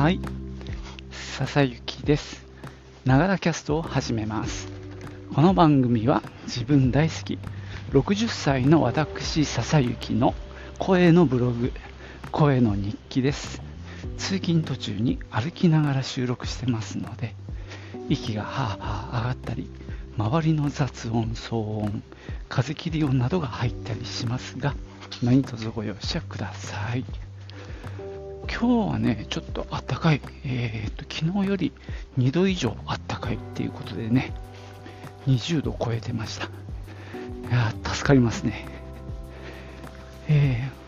はい、笹雪です。ながらキャストを始めます。この番組は自分大好き60歳の私笹雪の声のブログ、声の日記です。通勤途中に歩きながら収録してますので、息がはあはあ上がったり、周りの雑音、騒音、風切り音などが入ったりしますが、何卒ご容赦ください。今日はね、ちょっとあったかい、えー、と昨日より2度以上あったかいっていうことでね、20度超えてました。いや助かりますね。えー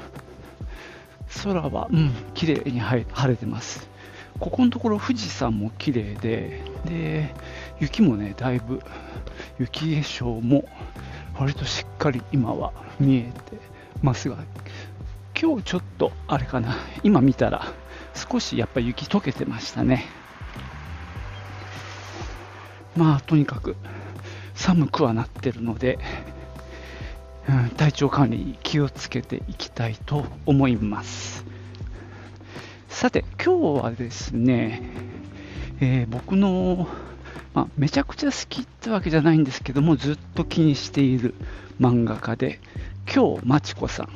空は、うん、綺麗に晴れ晴れてます。ここのところ富士山も綺麗で、で、雪もね、だいぶ、雪化粧も割としっかり今は見えてますが、今日ちょっとあれかな、今見たら少しやっぱ雪溶けてましたね。まあとにかく寒くはなってるので、うん体調管理に気をつけていきたいと思います。さて、今日はですね、えー僕の、まあ、めちゃくちゃ好きってわけじゃないんですけども、ずっと気にしている漫画家で、京真知子さん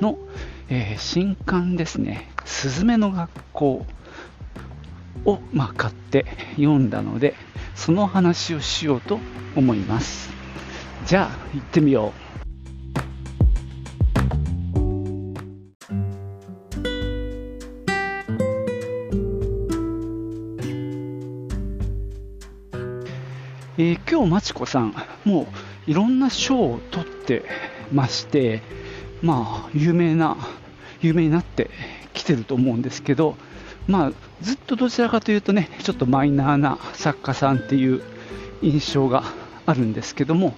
の、えー新刊ですね、すずめの学校を、まあ、買って読んだので、その話をしようと思います。じゃあ、行ってみよう。えー今日、まちこさん、もういろんな賞を取ってまして、まあ、有名な、有名になってきてると思うんですけど、まあ、ずっとどちらかというとね、ちょっとマイナーな作家さんっていう印象があるんですけども、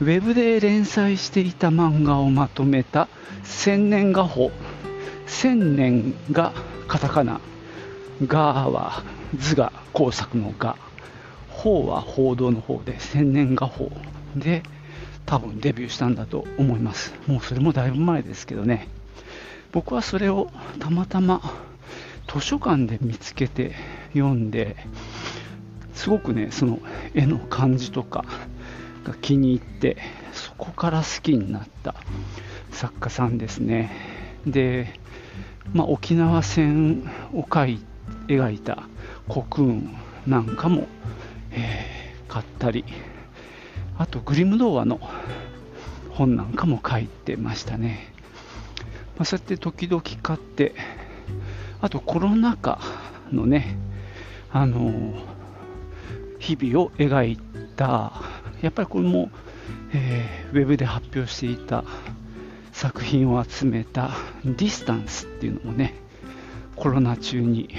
ウェブで連載していた漫画をまとめた千年画報、千年がカタカナ、ガは図が工作の画、報は報道の方で千年画報で多分デビューしたんだと思います。もうそれもだいぶ前ですけどね。僕はそれをたまたま図書館で見つけて読んで、すごくね、その絵の感じとかが気に入って、そこから好きになった作家さんですね。で、まあ、沖縄戦を描い描いたコクーンなんかも、えー買ったり、あとグリム童話の本なんかも書いてましたね。まあ、そうやって時々買って、あとコロナ禍のね、あのー日々を描いた、やっぱりこれも、えーウェブで発表していた作品を集めたディスタンスっていうのもね、コロナ中に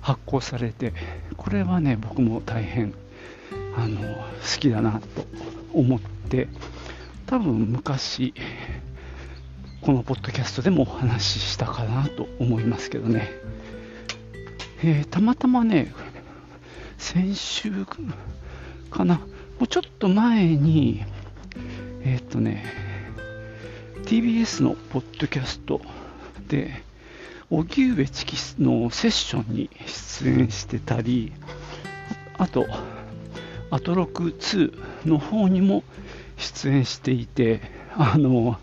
発行されて、これはね、僕も大変あの好きだなと思って、多分昔、このポッドキャストでもお話ししたかなと思いますけどね。えーたまたまね、先週かな、もうちょっと前に、えーっとね、TBS のポッドキャストで、荻上チキスのセッションに出演してたり、あと、アトロク2の方にも出演していて、あの、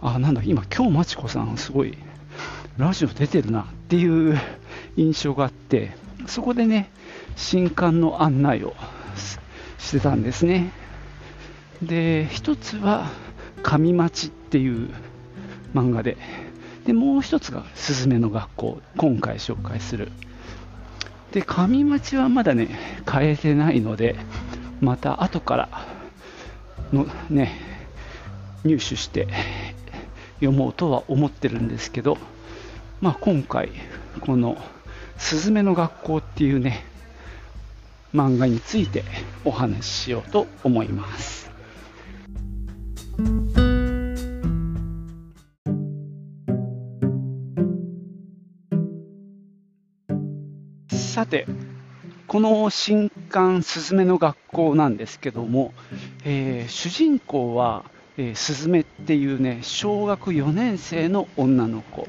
あ、なんだ、今、今日まちこさん、すごい、ラジオ出てるなっていう印象があって、そこでね、新刊の案内をしてたんですね。で、一つは、神町っていう漫画で、で、もう一つが、すずめの学校、今回紹介する。で、神町はまだね、変えてないので、また後からのね、入手して読もうとは思ってるんですけど、まあ、今回、この「すずめの学校」っていうね、漫画についてお話ししようと思います。さて、この新刊「すずめの学校」なんですけども、えー主人公は、えーすずめっていうね小学4年生の女の子。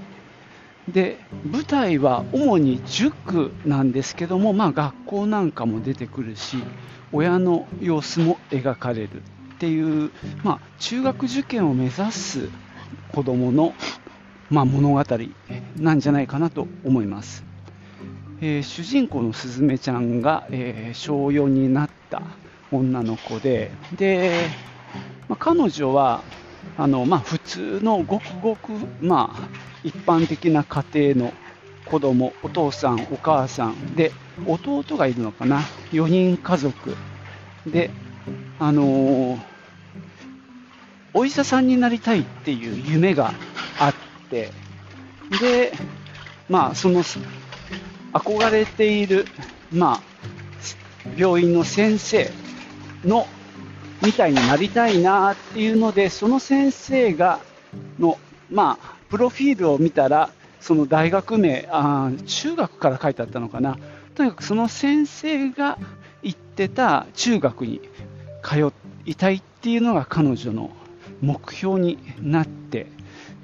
で舞台は主に塾なんですけども、まあ、学校なんかも出てくるし親の様子も描かれるっていう、まあ、中学受験を目指す子どもの、まあ、物語なんじゃないかなと思います、えー、主人公のすずめちゃんが、えー、小4になった女の子でで、まあ、彼女はあの、まあ、普通のごくごく、まあ、一般的な家庭の子供お父さん、お母さんで弟がいるのかな。4人家族。で、あのー、お医者さんになりたいっていう夢があってで、まあ、その憧れている、まあ、病院の先生のみたいになりたいなっていうので、その先生がの、まあ、プロフィールを見たら、その大学名あ、中学から書いてあったのかな、とにかくその先生が行ってた中学に通いたいっていうのが彼女の目標になって、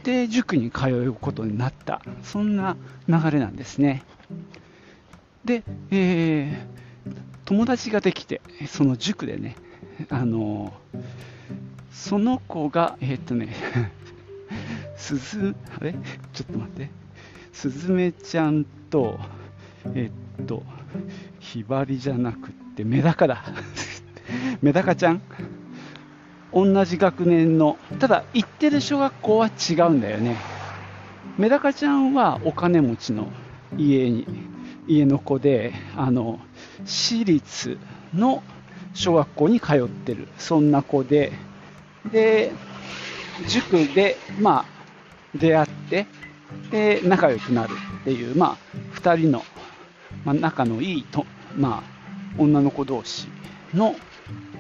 で塾に通うことになった、そんな流れなんですね。で、えー、友達ができて、その塾でね、あのその子が、えー、っとね、すず、あれ？ちょっと待って。すずめちゃんと、えっと、ひばりじゃなくってメダカだ。メダカちゃん？同じ学年の、ただ行ってる小学校は違うんだよね。メダカちゃんはお金持ちの家に、家の子で、あの、私立の小学校に通ってる、そんな子で、で、塾で、まあ、出会って、で、仲良くなるっていう、まあ、2人の、まあ、仲のいいと、まあ、女の子同士の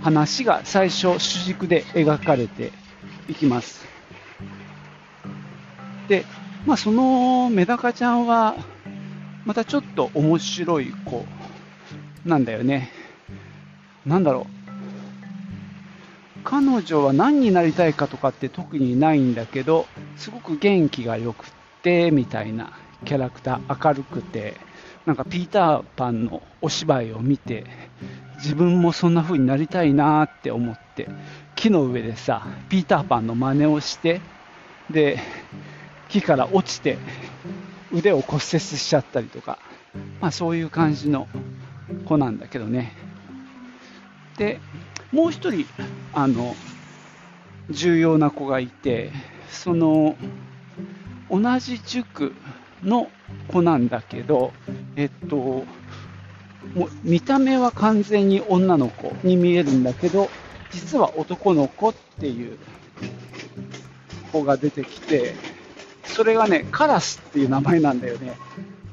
話が最初主軸で描かれていきます。で、まあ、そのメダカちゃんは、またちょっと面白い子なんだよね。なんだろう。彼女は何になりたいかとかって特にないんだけど、すごく元気が良くて、みたいなキャラクター、明るくて、なんかピーターパンのお芝居を見て、自分もそんな風になりたいなって思って、木の上でさ、ピーターパンの真似をして、で、木から落ちて、腕を骨折しちゃったりとか、まあそういう感じの子なんだけどね。で、もう一人、あの、重要な子がいて、その、同じ塾の子なんだけど、えっと、もう見た目は完全に女の子に見えるんだけど、実は男の子っていう子が出てきて、それがね、カラスっていう名前なんだよね。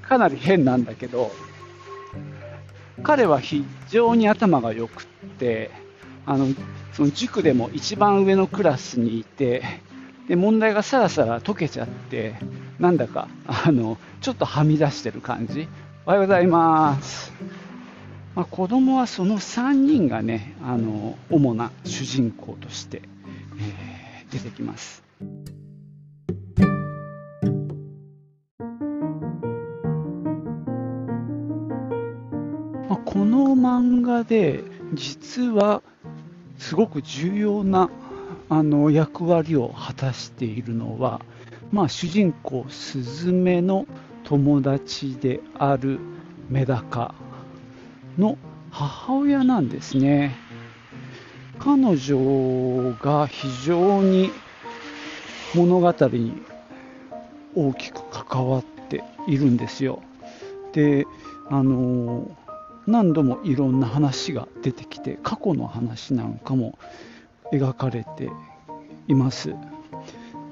かなり変なんだけど、彼は非常に頭が良くって、あのその塾でも一番上のクラスにいてで問題がさらさら解けちゃってなんだかあのちょっとはみ出してる感じ。おはようございます、まあ、子供はその3人がねあの主な主人公として、えー、出てきます。漫画で実はすごく重要なあの役割を果たしているのは、まあ、主人公スズメの友達であるメダカの母親なんですね。彼女が非常に物語に大きく関わっているんですよ。であの何度もいろんな話が出てきて過去の話なんかも描かれています。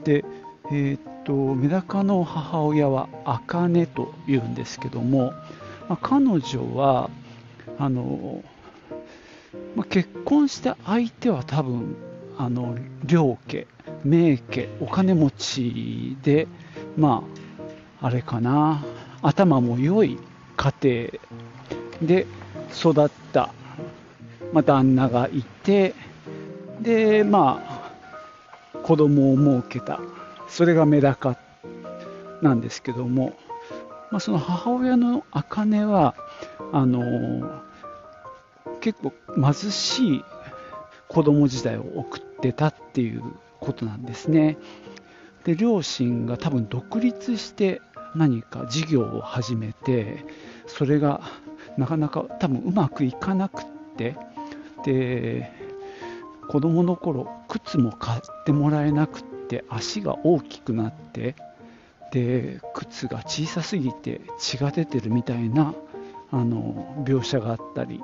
でえー、っとメダカの母親は茜というんですけども、まあ、彼女はあの、まあ、結婚した相手は多分あの両家名家お金持ちでまああれかな頭も良い家庭で育った、まあ、旦那がいて、で、まあ、子供を設けた。それがメダカなんですけども、まあ、その母親の茜はあの結構貧しい子供時代を送ってたっていうことなんですね。で両親が多分独立して何か事業を始めてそれがなかなか多分うまくいかなくってで子供の頃靴も買ってもらえなくって足が大きくなってで靴が小さすぎて血が出てるみたいなあの描写があったり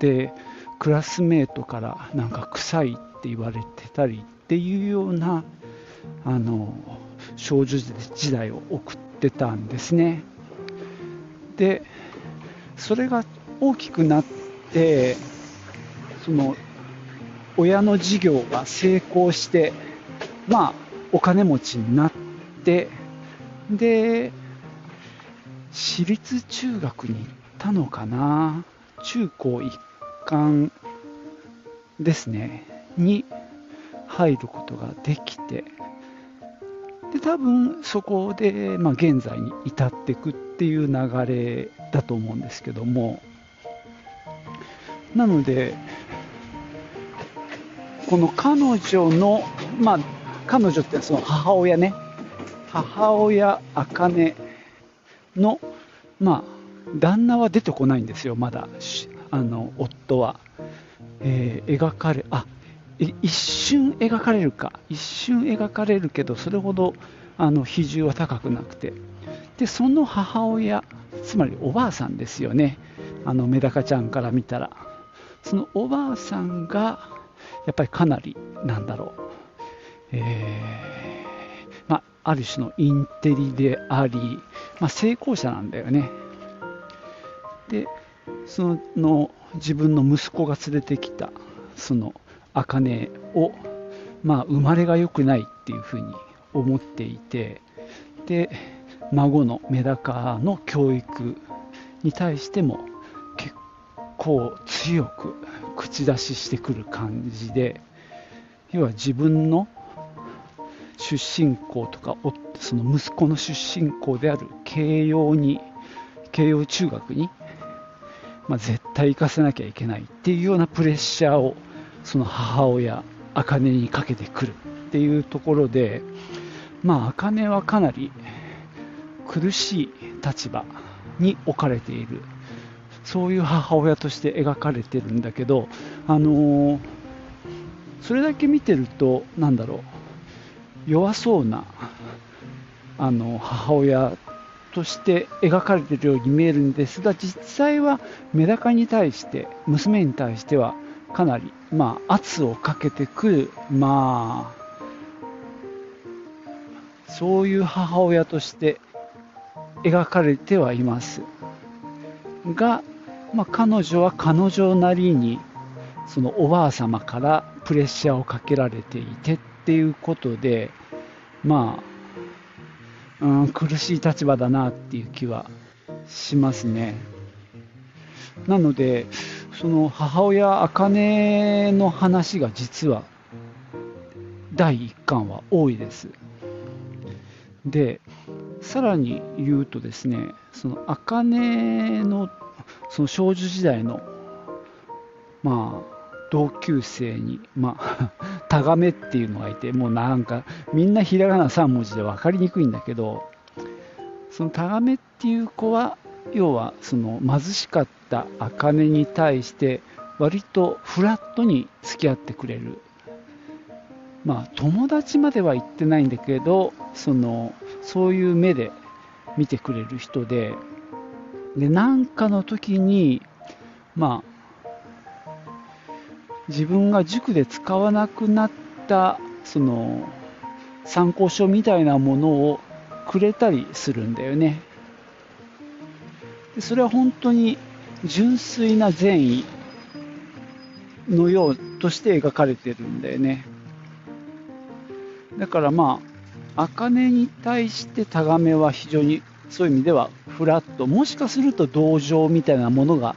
でクラスメートからなんか臭いって言われてたりっていうようなあの少女時代を送ってたんですね。でそれが大きくなってその親の事業が成功してまあお金持ちになってで私立中学に行ったのかな中高一貫ですねに入ることができてで多分そこで、まあ、現在に至っていくっていう流れだと思うんですけども。なのでこの彼女のまあ彼女ってその母親ね。母親茜のまあ旦那は出てこないんですよまだ。あの夫は、えー、描かれあ一瞬描かれるか。一瞬描かれるけどそれほどあの比重は高くなくて。でその母親つまりおばあさんですよね。あのメダカちゃんから見たら。そのおばあさんがやっぱりかなりなんだろう、えー、まあ、ある種のインテリであり、まあ、成功者なんだよね。でその自分の息子が連れてきたその茜を、まあ、生まれが良くないっていうふうに思っていて。で孫のメダカの教育に対しても結構強く口出ししてくる感じで要は自分の出身校とかその息子の出身校である慶応に慶応中学にまあ、絶対行かせなきゃいけないっていうようなプレッシャーをその母親茜にかけてくるっていうところでまあ茜はかなり苦しい立場に置かれている。そういう母親として描かれてるんだけどあのー、それだけ見てるとなんだろう。弱そうなあの母親として描かれているように見えるんですが実際はメダカに対して娘に対してはかなり、まあ、圧をかけてくる、まあ、そういう母親として描かれてはいますが、まあ、彼女は彼女なりにそのおばあ様からプレッシャーをかけられていてっていうことでまあうん、苦しい立場だなっていう気はしますね。なので、その母親、茜の話が実は第1巻は多いです。で、さらに言うとですね、その茜のその少女時代の、まあ、同級生に、まあ、タガメっていうのがいて、もうなんか、みんなひらがな3文字で分かりにくいんだけど、そのタガメっていう子は、要はその貧しかった茜に対して、割とフラットに付き合ってくれる。まあ、友達までは言ってないんだけど、その、そういう目で見てくれる人で、で、なんかの時に、まあ、自分が塾で使わなくなったその参考書みたいなものをくれたりするんだよね。でそれは本当に純粋な善意のようとして描かれてるんだよね。だからまあ、茜に対してタガメは非常にそういう意味ではフラット、もしかすると同情みたいなものが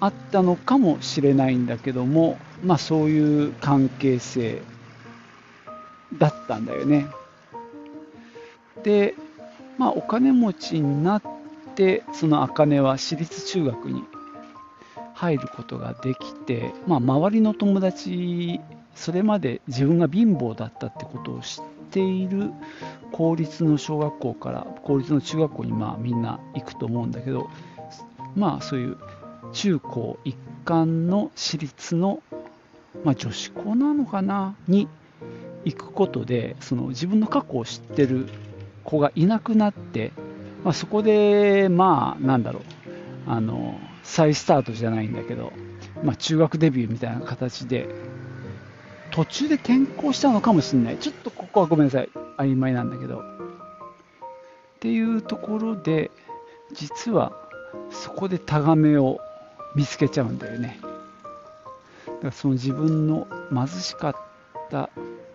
あったのかもしれないんだけども、まあ、そういう関係性だったんだよね。で、まあ、お金持ちになってその茜は私立中学に入ることができて、まあ、周りの友達それまで自分が貧乏だったってことを知ってている公立の小学校から公立の中学校にまあみんな行くと思うんだけどまあそういう中高一貫の私立の、まあ、女子校なのかなに行くことでその自分の過去を知ってる子がいなくなって、まあ、そこでまあなんだろうあの再スタートじゃないんだけど、まあ、中学デビューみたいな形で途中で転校したのかもしれない。ちょっとここはごめんなさい。曖昧なんだけど。っていうところで実はそこでタガメを見つけちゃうんだよね。だからその自分の貧しかった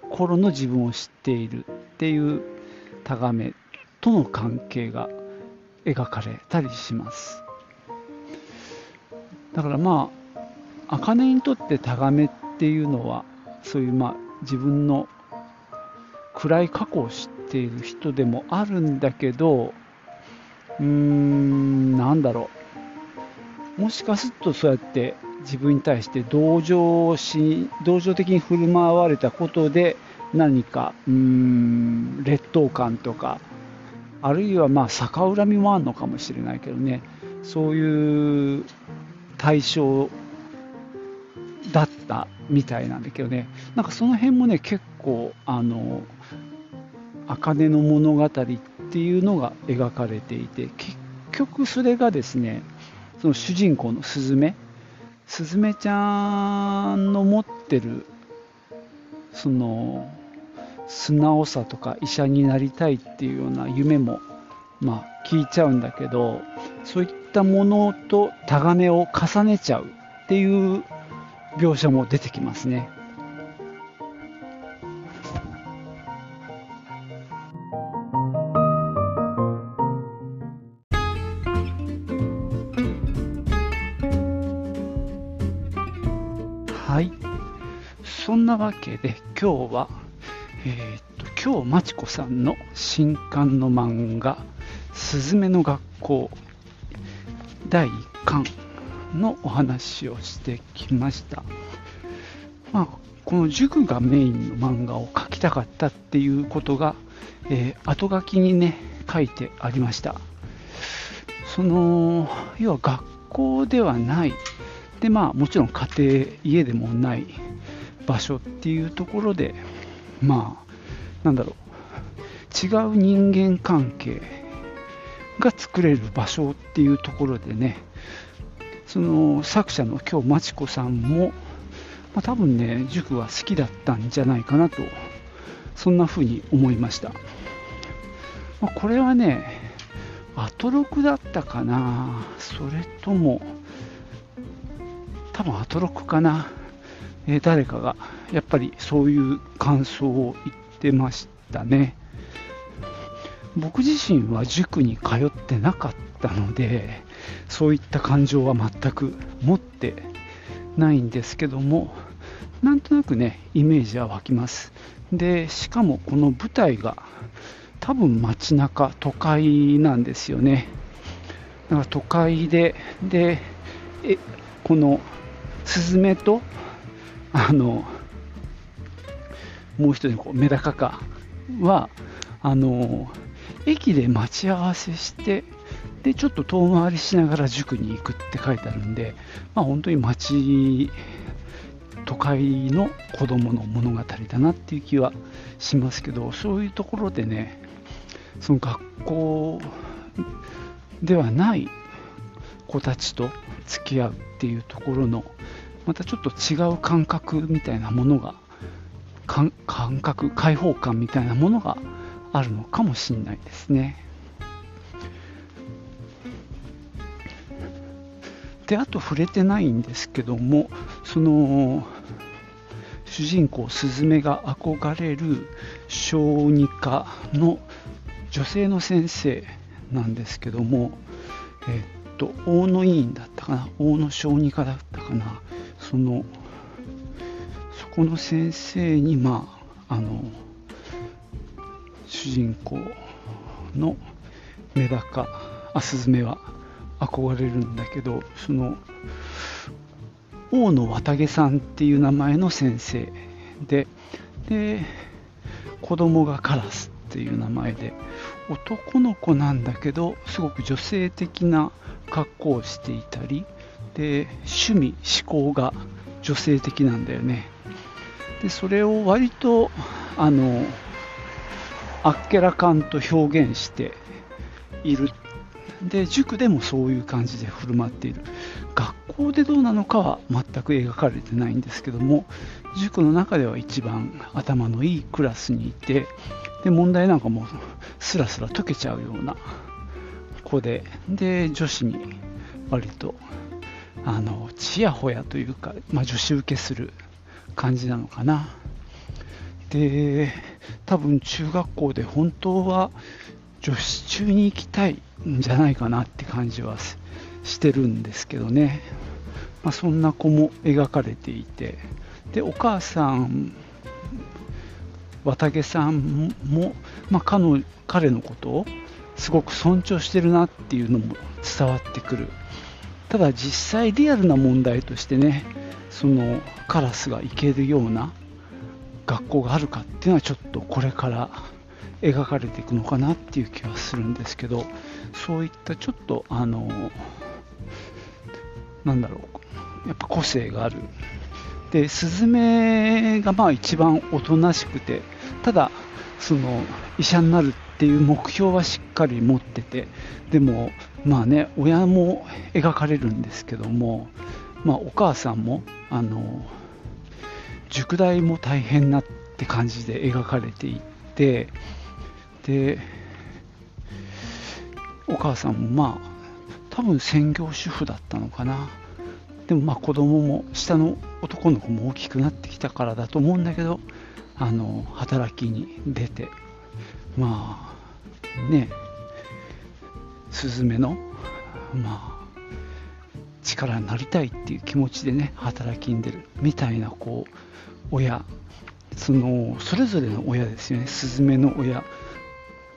頃の自分を知っているっていうタガメとの関係が描かれたりします。だからまあ茜にとってタガメっていうのはそういうまあ自分の暗い過去を知っている人でもあるんだけどうーんなんだろう。もしかするとそうやって自分に対して同情し同情的に振る舞われたことで何かうーん劣等感とかあるいはまあ逆恨みもあるのかもしれないけどね。そういう対象たみたいなんだけどね。なんかその辺もね結構あの茜の物語っていうのが描かれていて結局それがですねその主人公のスズメスズメちゃんの持ってるその素直さとか医者になりたいっていうような夢もまあ聞いちゃうんだけどそういったものとタガメを重ねちゃうっていう描写も出てきますね。はい。そんなわけで今日は、えー、っと、今日まちこさんの新刊の漫画、すずめの学校第1巻のお話をしてきました。まあ、この塾がメインの漫画を描きたかったっていうことが、えー、後書きにね、書いてありました。その、要は学校ではない、で、まあ、もちろん家庭、家でもない場所っていうところで、まあ、なんだろう、違う人間関係が作れる場所っていうところでね、その作者の今日まちこさんも、まあ、多分ね塾は好きだったんじゃないかなとそんな風に思いました、まあ、これはねアトロクだったかな。それとも多分アトロクかな、えー、誰かがやっぱりそういう感想を言ってましたね。僕自身は塾に通ってなかったのでそういった感情は全く持ってないんですけどもなんとなくねイメージは湧きます。でしかもこの舞台が多分街中都会なんですよね。だから都会ででえこのスズメとあのもう一人こうメダカかはあの駅で待ち合わせしてでちょっと遠回りしながら塾に行くって書いてあるんで、まあ、本当に街都会の子供の物語だなっていう気はしますけどそういうところでねその学校ではない子たちと付き合うっていうところのまたちょっと違う感覚みたいなものが感覚開放感みたいなものがあるのかもしれないですね。であと触れてないんですけどもその主人公スズメが憧れる小児科の女性の先生なんですけども、えっと大野委員だったかな大野小児科だったかなそのそこの先生にまああの主人公のメダカあスズメは憧れるんだけどその大野綿毛さんっていう名前の先生でで子供がカラスっていう名前で男の子なんだけどすごく女性的な格好をしていたりで趣味思考が女性的なんだよね。でそれを割とあのあっけらかんと表現しているで塾でもそういう感じで振る舞っている。学校でどうなのかは全く描かれてないんですけども塾の中では一番頭のいいクラスにいてで問題なんかもスラスラ解けちゃうような子でで女子に割とあのちやほやというか、まあ、女子受けする感じなのかな。で多分中学校で本当は女子中に行きたいんじゃないかなって感じはしてるんですけどね、まあ、そんな子も描かれていて。でお母さん綿毛さんも、まあ、彼の彼のことをすごく尊重してるなっていうのも伝わってくる。ただ実際リアルな問題としてねそのカラスが行けるような学校があるかっていうのはちょっとこれから描かれていくのかなっていう気はするんですけどそういったちょっとあのなんだろうやっぱ個性がある。でスズメがまあ一番おとなしくてただその医者になるっていう目標はしっかり持っててでもまあね親も描かれるんですけども、まあ、お母さんもあの塾代も大変なって感じで描かれていってでお母さんもまあ多分専業主婦だったのかな。でもまあ子供も下の男の子も大きくなってきたからだと思うんだけどあの働きに出てまあねスズメのまあ力になりたいっていう気持ちでね働きに出るみたいなこう親そのそれぞれの親ですよね。スズメの親。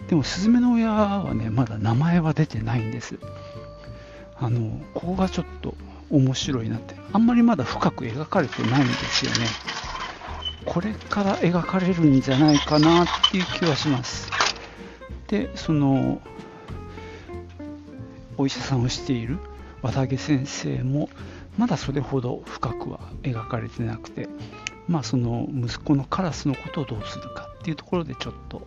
でもスズメの親はねまだ名前は出てないんです。あのここがちょっと面白いなって。あんまりまだ深く描かれてないんですよね。これから描かれるんじゃないかなっていう気はします。でそのお医者さんをしている綿毛先生もまだそれほど深くは描かれてなくて。まあその息子のカラスのことをどうするかっていうところでちょっと、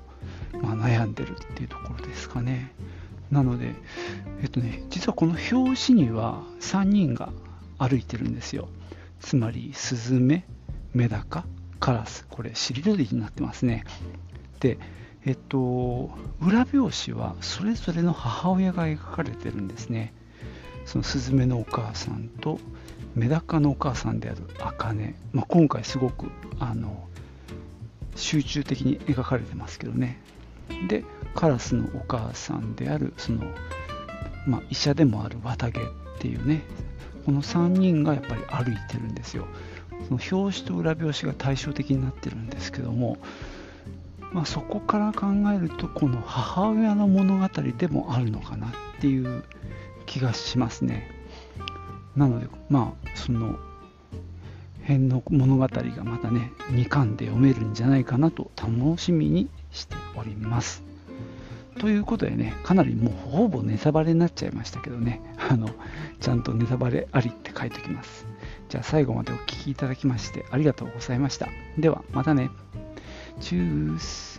まあ、悩んでるっていうところですかね。なのでえっとね実はこの表紙には3人が歩いてるんですよ。つまりスズメメダカカラス。これシリドリになってますね。でえっと裏表紙はそれぞれの母親が描かれてるんですね。そのスズメのお母さんとメダカのお母さんである茜、まあ、今回すごくあの集中的に描かれてますけどね。でカラスのお母さんであるその、まあ、医者でもある綿毛っていうね。この3人がやっぱり歩いてるんですよ。その表紙と裏表紙が対照的になってるんですけども、まあ、そこから考えるとこの母親の物語でもあるのかなっていう気がしますね。なのでまあその辺の物語がまたね2巻で読めるんじゃないかなと楽しみにしております。ということでねかなりもうほぼネタバレになっちゃいましたけどね。あのちゃんとネタバレありって書いておきます。じゃあ最後までお聴きいただきましてありがとうございました。ではまたね。チュース。